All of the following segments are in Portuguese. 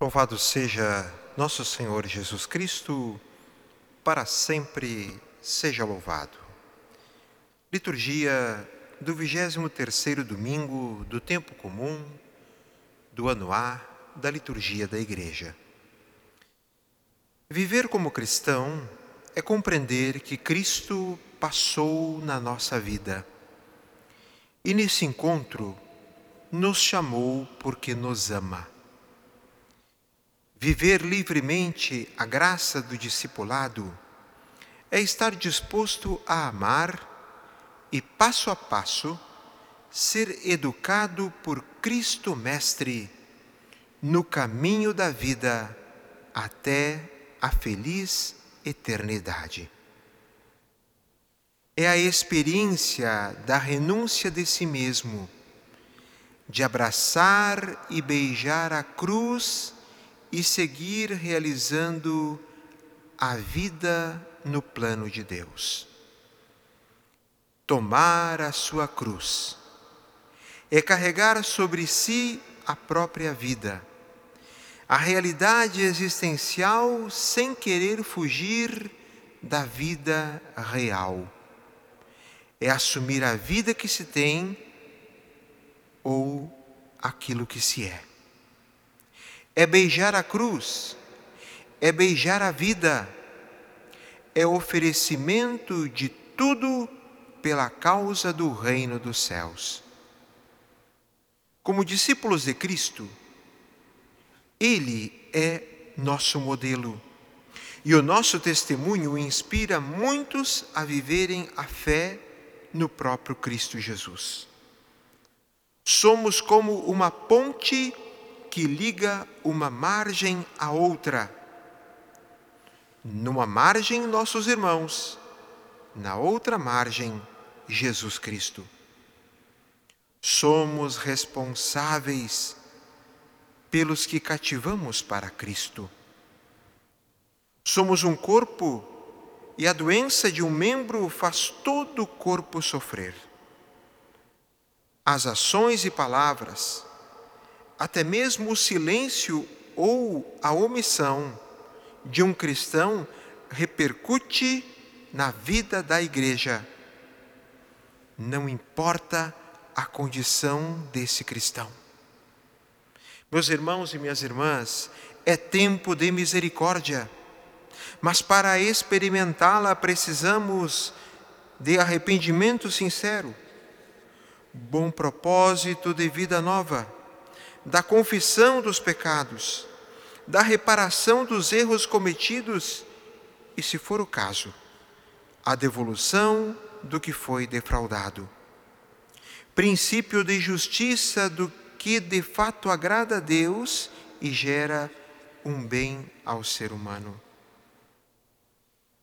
Louvado seja nosso Senhor Jesus Cristo, para sempre seja louvado. Liturgia do 23º domingo do tempo comum do ano A da liturgia da Igreja. Viver como cristão é compreender que Cristo passou na nossa vida. E nesse encontro nos chamou porque nos ama. Viver livremente a graça do discipulado é estar disposto a amar e, passo a passo, ser educado por Cristo Mestre no caminho da vida até a feliz eternidade. É a experiência da renúncia de si mesmo, de abraçar e beijar a cruz e seguir realizando a vida no plano de Deus. Tomar a sua cruz é carregar sobre si a própria vida, a realidade existencial sem querer fugir da vida real. É assumir a vida que se tem ou aquilo que se é é beijar a cruz, é beijar a vida, é oferecimento de tudo pela causa do reino dos céus. Como discípulos de Cristo, Ele é nosso modelo. E o nosso testemunho inspira muitos a viverem a fé no próprio Cristo Jesus. Somos como uma ponte que liga uma margem à outra. Numa margem, nossos irmãos, na outra margem, Jesus Cristo. Somos responsáveis pelos que cativamos para Cristo. Somos um corpo e a doença de um membro faz todo o corpo sofrer. As ações e palavras, até mesmo o silêncio ou a omissão de um cristão repercute na vida da igreja. Não importa a condição desse cristão. Meus irmãos e minhas irmãs, é tempo de misericórdia, mas para experimentá-la precisamos de arrependimento sincero, bom propósito de vida nova da confissão dos pecados, da reparação dos erros cometidos e, se for o caso, a devolução do que foi defraudado. Princípio de justiça do que de fato agrada a Deus e gera um bem ao ser humano.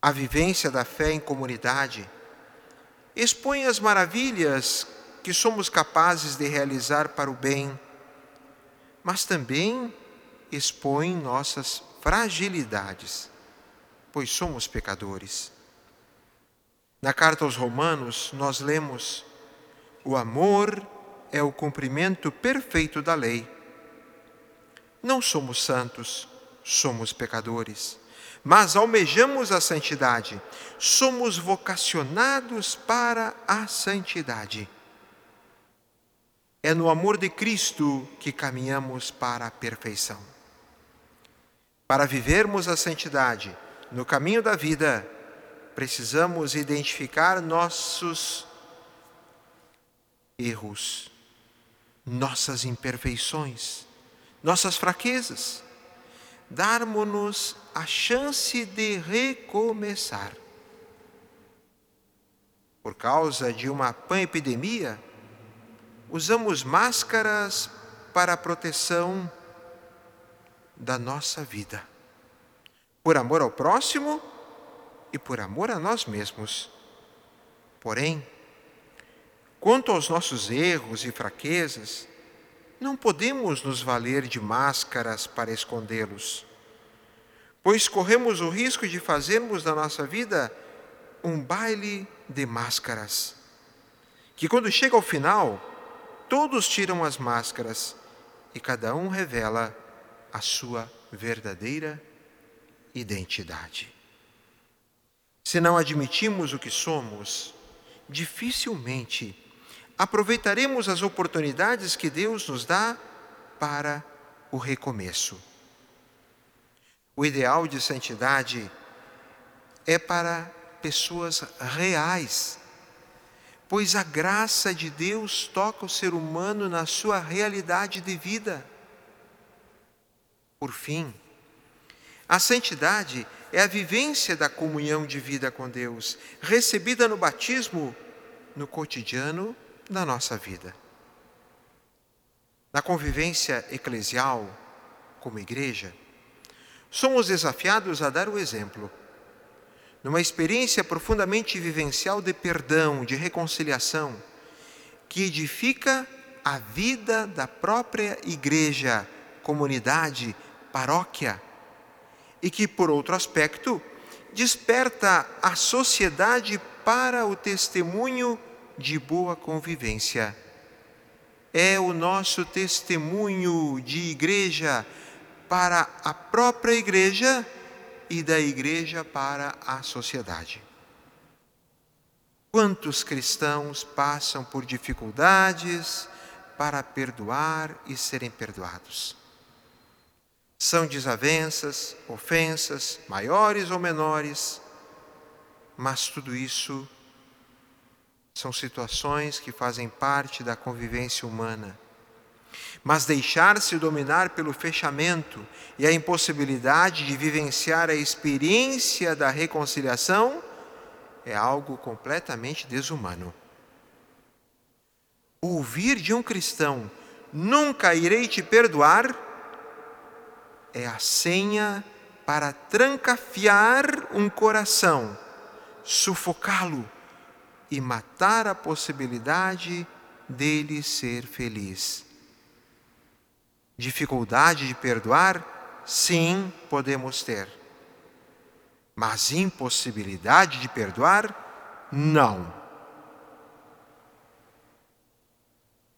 A vivência da fé em comunidade expõe as maravilhas que somos capazes de realizar para o bem mas também expõe nossas fragilidades, pois somos pecadores. Na carta aos Romanos, nós lemos: o amor é o cumprimento perfeito da lei. Não somos santos, somos pecadores, mas almejamos a santidade, somos vocacionados para a santidade. É no amor de Cristo que caminhamos para a perfeição. Para vivermos a santidade no caminho da vida, precisamos identificar nossos erros, nossas imperfeições, nossas fraquezas, darmos-nos a chance de recomeçar. Por causa de uma pan-epidemia, usamos máscaras para a proteção da nossa vida, por amor ao próximo e por amor a nós mesmos. Porém, quanto aos nossos erros e fraquezas, não podemos nos valer de máscaras para escondê-los, pois corremos o risco de fazermos da nossa vida um baile de máscaras, que quando chega ao final, todos tiram as máscaras e cada um revela a sua verdadeira identidade. Se não admitimos o que somos, dificilmente aproveitaremos as oportunidades que Deus nos dá para o recomeço. O ideal de santidade é para pessoas reais, pois a graça de Deus toca o ser humano na sua realidade de vida. Por fim, a santidade é a vivência da comunhão de vida com Deus, recebida no batismo, no cotidiano da nossa vida. Na convivência eclesial, como igreja, somos desafiados a dar o exemplo. Numa experiência profundamente vivencial de perdão, de reconciliação, que edifica a vida da própria igreja, comunidade, paróquia, e que, por outro aspecto, desperta a sociedade para o testemunho de boa convivência. É o nosso testemunho de igreja para a própria igreja e da igreja para a sociedade. Quantos cristãos passam por dificuldades para perdoar e serem perdoados? São desavenças, ofensas, maiores ou menores, mas tudo isso são situações que fazem parte da convivência humana. Mas deixar-se dominar pelo fechamento e a impossibilidade de vivenciar a experiência da reconciliação é algo completamente desumano. Ouvir de um cristão, nunca irei te perdoar, é a senha para trancafiar um coração, sufocá-lo e matar a possibilidade dele ser feliz. Dificuldade de perdoar? Sim, podemos ter. Mas impossibilidade de perdoar? Não.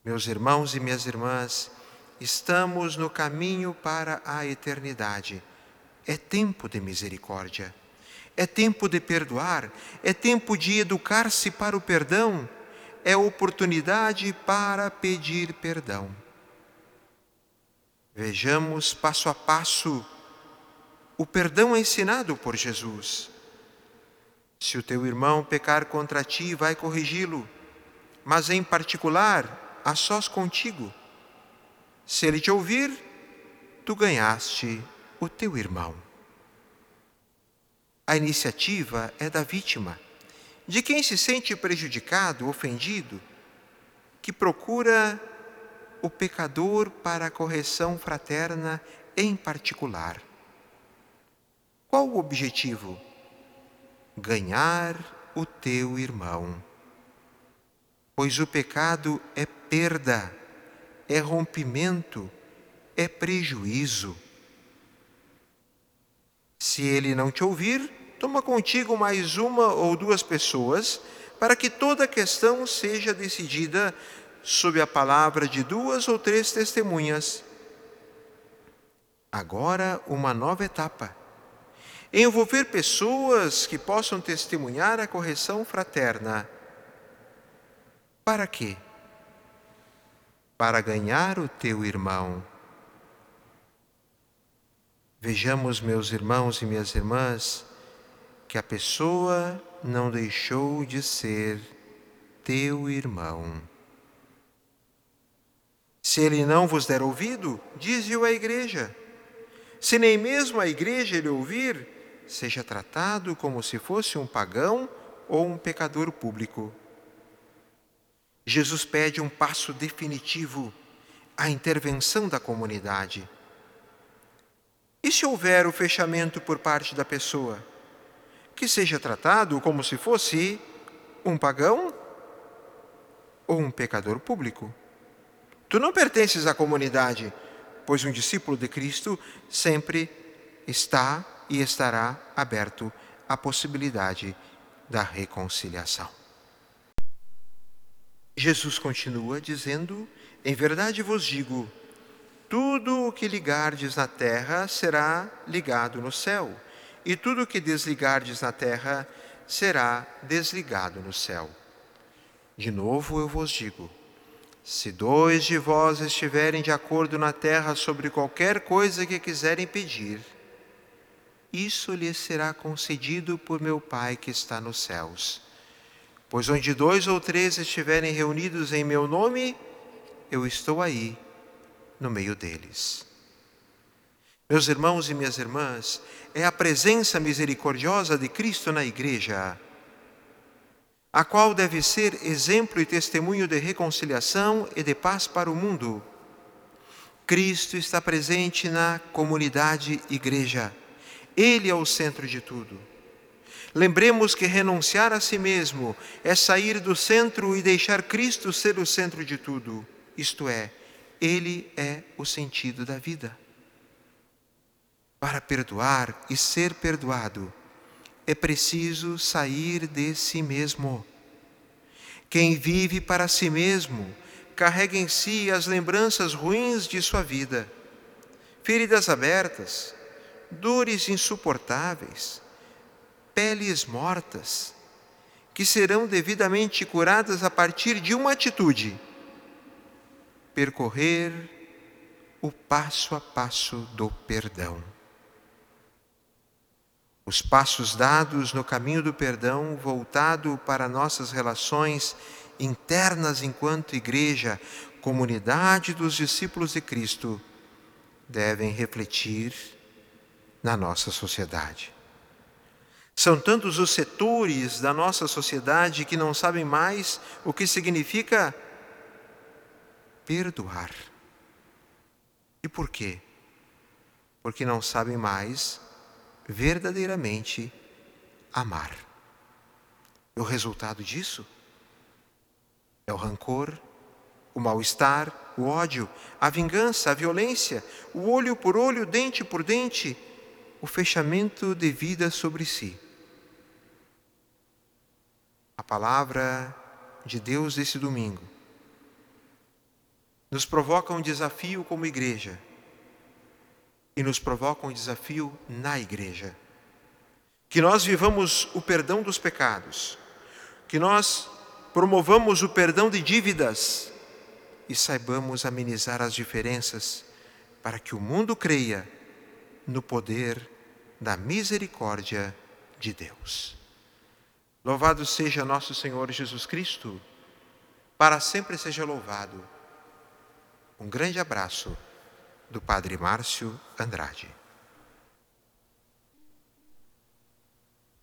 Meus irmãos e minhas irmãs, Estamos no caminho para a eternidade. É tempo de misericórdia. É tempo de perdoar. É tempo de educar-se para o perdão. É oportunidade para pedir perdão. Vejamos passo a passo o perdão ensinado por Jesus. Se o teu irmão pecar contra ti, vai corrigi-lo, mas em particular, a sós contigo. Se ele te ouvir, tu ganhaste o teu irmão. A iniciativa é da vítima, de quem se sente prejudicado, ofendido, que procura o pecador para a correção fraterna em particular. Qual o objetivo? Ganhar o teu irmão. Pois o pecado é perda é rompimento, é prejuízo. Se ele não te ouvir, toma contigo mais uma ou duas pessoas, para que toda a questão seja decidida sob a palavra de duas ou três testemunhas. Agora, uma nova etapa. Envolver pessoas que possam testemunhar a correção fraterna. Para quê? para ganhar o teu irmão. Vejamos, meus irmãos e minhas irmãs, que a pessoa não deixou de ser teu irmão. Se ele não vos der ouvido, dize-o à igreja. Se nem mesmo a igreja lhe ouvir, seja tratado como se fosse um pagão ou um pecador público. Jesus pede um passo definitivo, a intervenção da comunidade. E se houver o fechamento por parte da pessoa? Que seja tratado como se fosse um pagão ou um pecador público. Tu não pertences à comunidade, pois um discípulo de Cristo sempre está e estará aberto à possibilidade da reconciliação. Jesus continua dizendo: Em verdade vos digo, tudo o que ligardes na terra será ligado no céu, e tudo o que desligardes na terra será desligado no céu. De novo eu vos digo: se dois de vós estiverem de acordo na terra sobre qualquer coisa que quiserem pedir, isso lhes será concedido por meu Pai que está nos céus. Pois onde dois ou três estiverem reunidos em meu nome, eu estou aí, no meio deles. Meus irmãos e minhas irmãs, é a presença misericordiosa de Cristo na igreja a qual deve ser exemplo e testemunho de reconciliação e de paz para o mundo. Cristo está presente na comunidade igreja. Ele é o centro de tudo. Lembremos que renunciar a si mesmo é sair do centro e deixar Cristo ser o centro de tudo. Isto é, Ele é o sentido da vida. Para perdoar e ser perdoado, é preciso sair de si mesmo. Quem vive para si mesmo carrega em si as lembranças ruins de sua vida, feridas abertas, dores insuportáveis, peles mortas, que serão devidamente curadas a partir de uma atitude: percorrer o passo a passo do perdão. Os passos dados no caminho do perdão, voltado para nossas relações internas enquanto igreja, comunidade dos discípulos de Cristo, devem refletir na nossa sociedade. São tantos os setores da nossa sociedade que não sabem mais o que significa perdoar. E por quê? Porque não sabem mais verdadeiramente amar. E o resultado disso é o rancor, o mal-estar, o ódio, a vingança, a violência, o olho por olho, dente por dente, o fechamento de vida sobre si. A palavra de Deus desse domingo nos provoca um desafio como igreja e nos provoca um desafio na igreja. Que nós vivamos o perdão dos pecados, que nós promovamos o perdão de dívidas e saibamos amenizar as diferenças para que o mundo creia no poder da misericórdia de Deus. Louvado seja nosso Senhor Jesus Cristo, para sempre seja louvado. Um grande abraço do Padre Márcio Andrade.